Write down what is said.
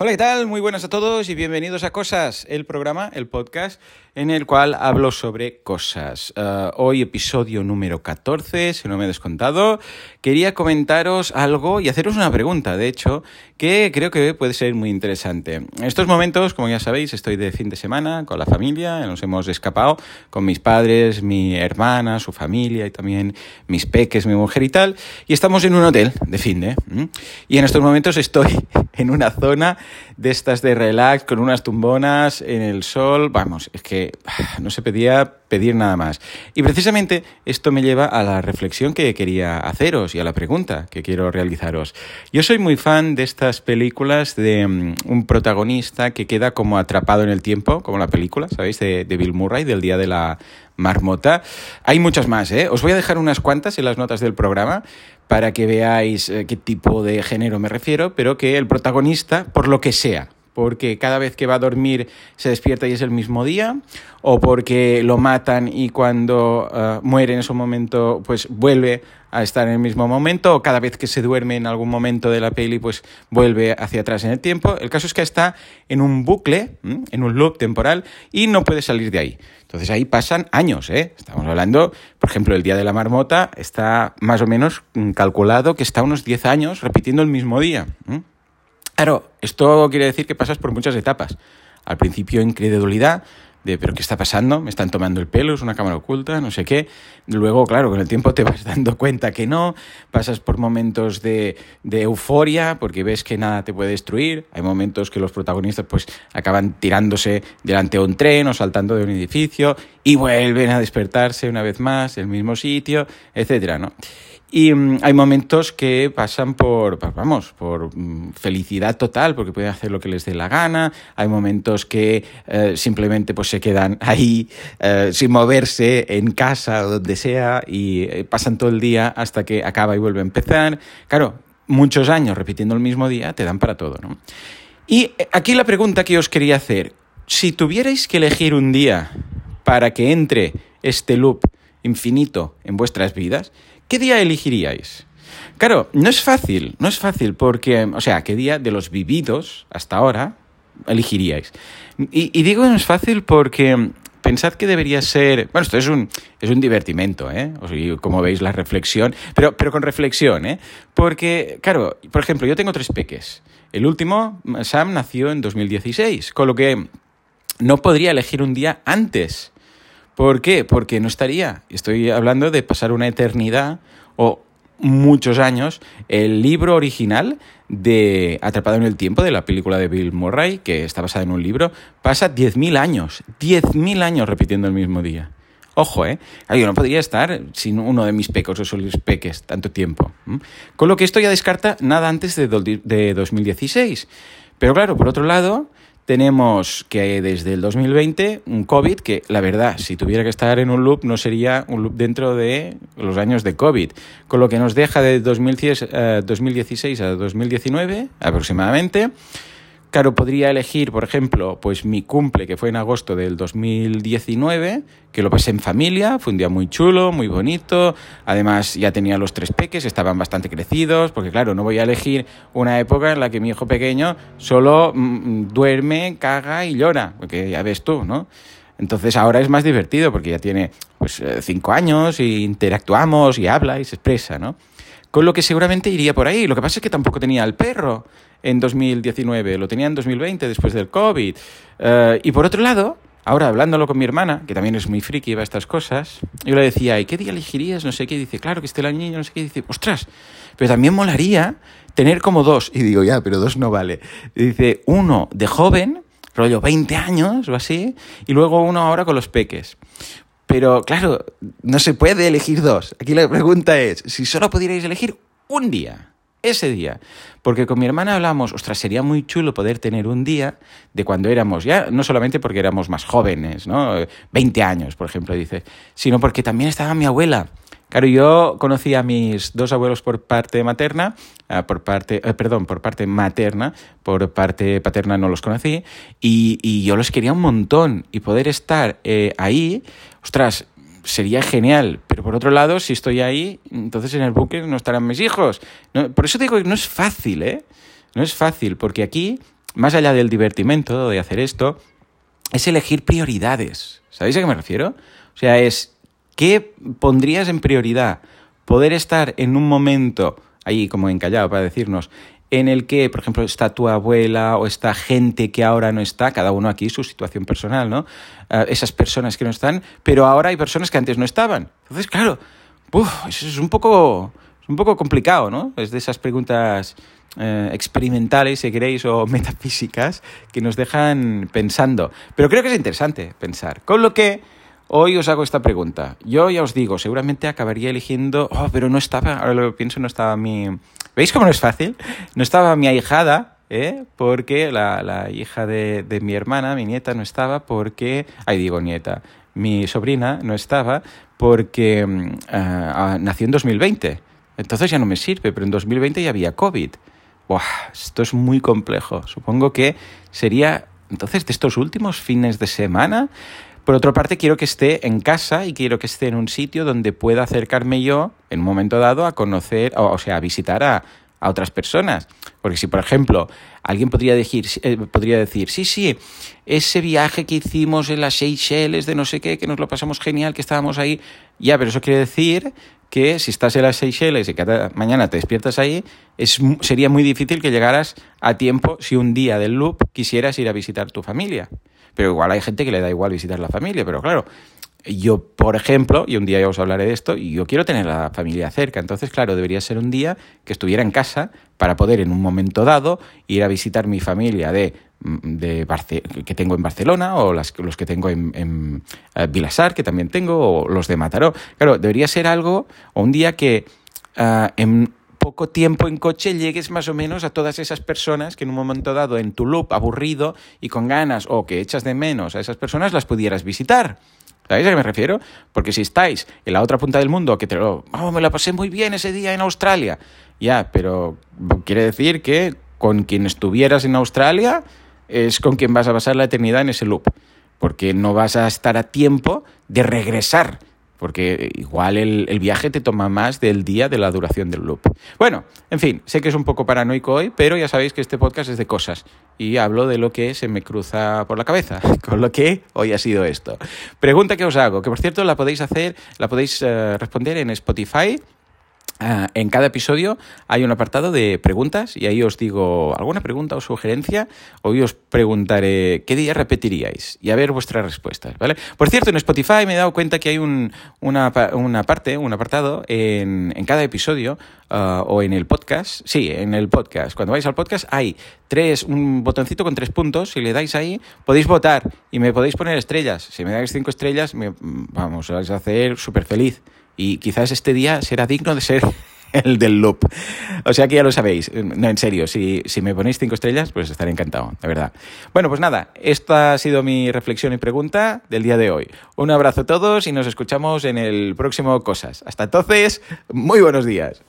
Hola, ¿qué tal? Muy buenas a todos y bienvenidos a Cosas, el programa, el podcast en el cual hablo sobre cosas. Uh, hoy episodio número 14, si no me he descontado. Quería comentaros algo y haceros una pregunta, de hecho, que creo que puede ser muy interesante. En estos momentos, como ya sabéis, estoy de fin de semana con la familia, nos hemos escapado con mis padres, mi hermana, su familia y también mis peques, mi mujer y tal, y estamos en un hotel de fin de. Y en estos momentos estoy en una zona de estas de relax, con unas tumbonas en el sol. Vamos, es que no se pedía pedir nada más. Y precisamente esto me lleva a la reflexión que quería haceros y a la pregunta que quiero realizaros. Yo soy muy fan de estas películas de um, un protagonista que queda como atrapado en el tiempo, como la película, ¿sabéis? De, de Bill Murray, del Día de la Marmota. Hay muchas más, ¿eh? Os voy a dejar unas cuantas en las notas del programa para que veáis eh, qué tipo de género me refiero, pero que el protagonista, por lo que sea, porque cada vez que va a dormir se despierta y es el mismo día, o porque lo matan y cuando uh, muere en ese momento pues vuelve a estar en el mismo momento, o cada vez que se duerme en algún momento de la peli pues vuelve hacia atrás en el tiempo. El caso es que está en un bucle, en un loop temporal y no puede salir de ahí. Entonces ahí pasan años, ¿eh? Estamos hablando, por ejemplo, el día de la marmota está más o menos calculado que está unos 10 años repitiendo el mismo día. ¿eh? Claro, esto quiere decir que pasas por muchas etapas. Al principio incredulidad, de pero ¿qué está pasando? Me están tomando el pelo, es una cámara oculta, no sé qué. Luego, claro, con el tiempo te vas dando cuenta que no, pasas por momentos de, de, euforia porque ves que nada te puede destruir. Hay momentos que los protagonistas pues acaban tirándose delante de un tren o saltando de un edificio y vuelven a despertarse una vez más en el mismo sitio, etcétera, ¿no? Y um, hay momentos que pasan por, vamos, por um, felicidad total, porque pueden hacer lo que les dé la gana. Hay momentos que uh, simplemente pues, se quedan ahí uh, sin moverse en casa o donde sea y eh, pasan todo el día hasta que acaba y vuelve a empezar. Claro, muchos años repitiendo el mismo día te dan para todo, ¿no? Y aquí la pregunta que os quería hacer, si tuvierais que elegir un día para que entre este loop infinito en vuestras vidas, ¿qué día elegiríais? Claro, no es fácil, no es fácil porque, o sea, ¿qué día de los vividos hasta ahora elegiríais? Y, digo no es fácil porque pensad que debería ser. Bueno, esto es un, es un divertimento, ¿eh? O sea, como veis, la reflexión. Pero, pero con reflexión, ¿eh? Porque, claro, por ejemplo, yo tengo tres peques. El último, Sam, nació en 2016, con lo que no podría elegir un día antes. ¿Por qué? Porque no estaría. Estoy hablando de pasar una eternidad o muchos años. El libro original de Atrapado en el Tiempo, de la película de Bill Murray, que está basada en un libro, pasa 10.000 años. 10.000 años repitiendo el mismo día. Ojo, ¿eh? Yo no podría estar sin uno de mis pecos o sus peques tanto tiempo. Con lo que esto ya descarta nada antes de, de 2016. Pero claro, por otro lado, tenemos que desde el 2020 un COVID que, la verdad, si tuviera que estar en un loop, no sería un loop dentro de los años de COVID. Con lo que nos deja de 2016 a 2019 aproximadamente. Claro, podría elegir, por ejemplo, pues mi cumple, que fue en agosto del 2019, que lo pasé en familia, fue un día muy chulo, muy bonito, además ya tenía los tres peques, estaban bastante crecidos, porque claro, no voy a elegir una época en la que mi hijo pequeño solo mm, duerme, caga y llora, porque ya ves tú, ¿no? Entonces ahora es más divertido porque ya tiene pues cinco años y interactuamos y habla y se expresa, ¿no? Con lo que seguramente iría por ahí. Lo que pasa es que tampoco tenía al perro en 2019, lo tenía en 2020 después del COVID. Uh, y por otro lado, ahora hablándolo con mi hermana, que también es muy friki va estas cosas, yo le decía, ¿y qué día elegirías? No sé qué, dice, claro que esté el niño, no sé qué, dice, ostras, pero también molaría tener como dos. Y digo, ya, pero dos no vale. Dice, uno de joven, rollo 20 años o así, y luego uno ahora con los peques. Pero claro, no se puede elegir dos. Aquí la pregunta es, si solo pudierais elegir un día, ese día. Porque con mi hermana hablamos, ostras, sería muy chulo poder tener un día de cuando éramos, ya no solamente porque éramos más jóvenes, ¿no? 20 años, por ejemplo, dice, sino porque también estaba mi abuela. Claro, yo conocí a mis dos abuelos por parte materna, uh, por parte, eh, perdón, por parte materna, por parte paterna no los conocí, y, y yo los quería un montón. Y poder estar eh, ahí, ostras, sería genial. Pero por otro lado, si estoy ahí, entonces en el buque no estarán mis hijos. Por eso digo que no es fácil, ¿eh? No es fácil, porque aquí más allá del divertimento de hacer esto, es elegir prioridades. ¿Sabéis a qué me refiero? O sea, es ¿qué pondrías en prioridad? Poder estar en un momento, ahí como encallado para decirnos, en el que, por ejemplo, está tu abuela o esta gente que ahora no está, cada uno aquí su situación personal, ¿no? Ah, esas personas que no están, pero ahora hay personas que antes no estaban. Entonces, claro, eso es un poco, un poco complicado, ¿no? Es de esas preguntas eh, experimentales, si queréis, o metafísicas que nos dejan pensando. Pero creo que es interesante pensar. Con lo que hoy os hago esta pregunta. Yo ya os digo, seguramente acabaría eligiendo, oh, pero no estaba, ahora lo pienso, no estaba mi ¿Veis cómo no es fácil? No estaba mi ahijada, ¿eh? porque la, hija de, mi hermana, mi nieta, no estaba porque, ahí digo nieta, mi sobrina no estaba porque mm, ah, ah, nació en 2020. Entonces ya no me sirve, pero en 2020 ya había COVID. esto es muy complejo. Supongo que sería, entonces, de estos últimos fines de semana, por otra parte, quiero que esté en casa y quiero que esté en un sitio donde pueda acercarme yo, en un momento dado, a conocer, o, sea, a visitar a, otras personas. Porque si, por ejemplo, alguien podría decir, eh, podría decir, sí, sí, ese viaje que hicimos en las Seychelles de no sé qué, que nos lo pasamos genial, que estábamos ahí, ya, pero eso quiere decir que si estás en las Seychelles y cada mañana te despiertas ahí, es, sería muy difícil que llegaras a tiempo si un día del loop quisieras ir a visitar tu familia. Pero igual hay gente que le da igual visitar la familia, pero claro, yo, por ejemplo, y un día ya os hablaré de esto, yo quiero tener a la familia cerca, entonces, claro, debería ser un día que estuviera en casa para poder en un momento dado ir a visitar mi familia de, de que tengo en Barcelona o los que tengo en, en eh, Vilasar, que también tengo, o los de Mataró. Claro, debería ser algo, o un día que en poco tiempo en coche llegues más o menos a todas esas personas que en un momento dado en tu loop aburrido y con ganas o que echas de menos a esas personas las pudieras visitar. ¿Sabéis a qué me refiero? Porque si estáis en la otra punta del mundo, que te lo, oh, me la pasé muy bien ese día en Australia, ya, pero quiere decir que con quien estuvieras en Australia es con quien vas a pasar la eternidad en ese loop, porque no vas a estar a tiempo de regresar porque igual el, viaje te toma más del día de la duración del loop. Bueno, en fin, sé que es un poco paranoico hoy, pero ya sabéis que este podcast es de cosas y hablo de lo que se me cruza por la cabeza, con lo que hoy ha sido esto. Pregunta que os hago, que por cierto la podéis hacer, la podéis eh, responder en Spotify Ah, en cada episodio hay un apartado de preguntas y ahí os digo alguna pregunta o sugerencia. Hoy os preguntaré qué día repetiríais y a ver vuestras respuestas, ¿vale? Por cierto, en Spotify me he dado cuenta que hay un, una, una, parte, un apartado en, en cada episodio ah, o en el podcast. Sí, en el podcast. Cuando vais al podcast hay tres, un botoncito con tres puntos. Si le dais ahí, podéis votar y me podéis poner estrellas. Si me dais cinco estrellas, me, vamos, os vais a hacer súper feliz y quizás este día será digno de ser el del loop. O sea que ya lo sabéis. No, en serio, si, si me ponéis cinco estrellas, pues estaré encantado, de verdad. Bueno, pues nada, esta ha sido mi reflexión y pregunta del día de hoy. Un abrazo a todos y nos escuchamos en el próximo Cosas. Hasta entonces, muy buenos días.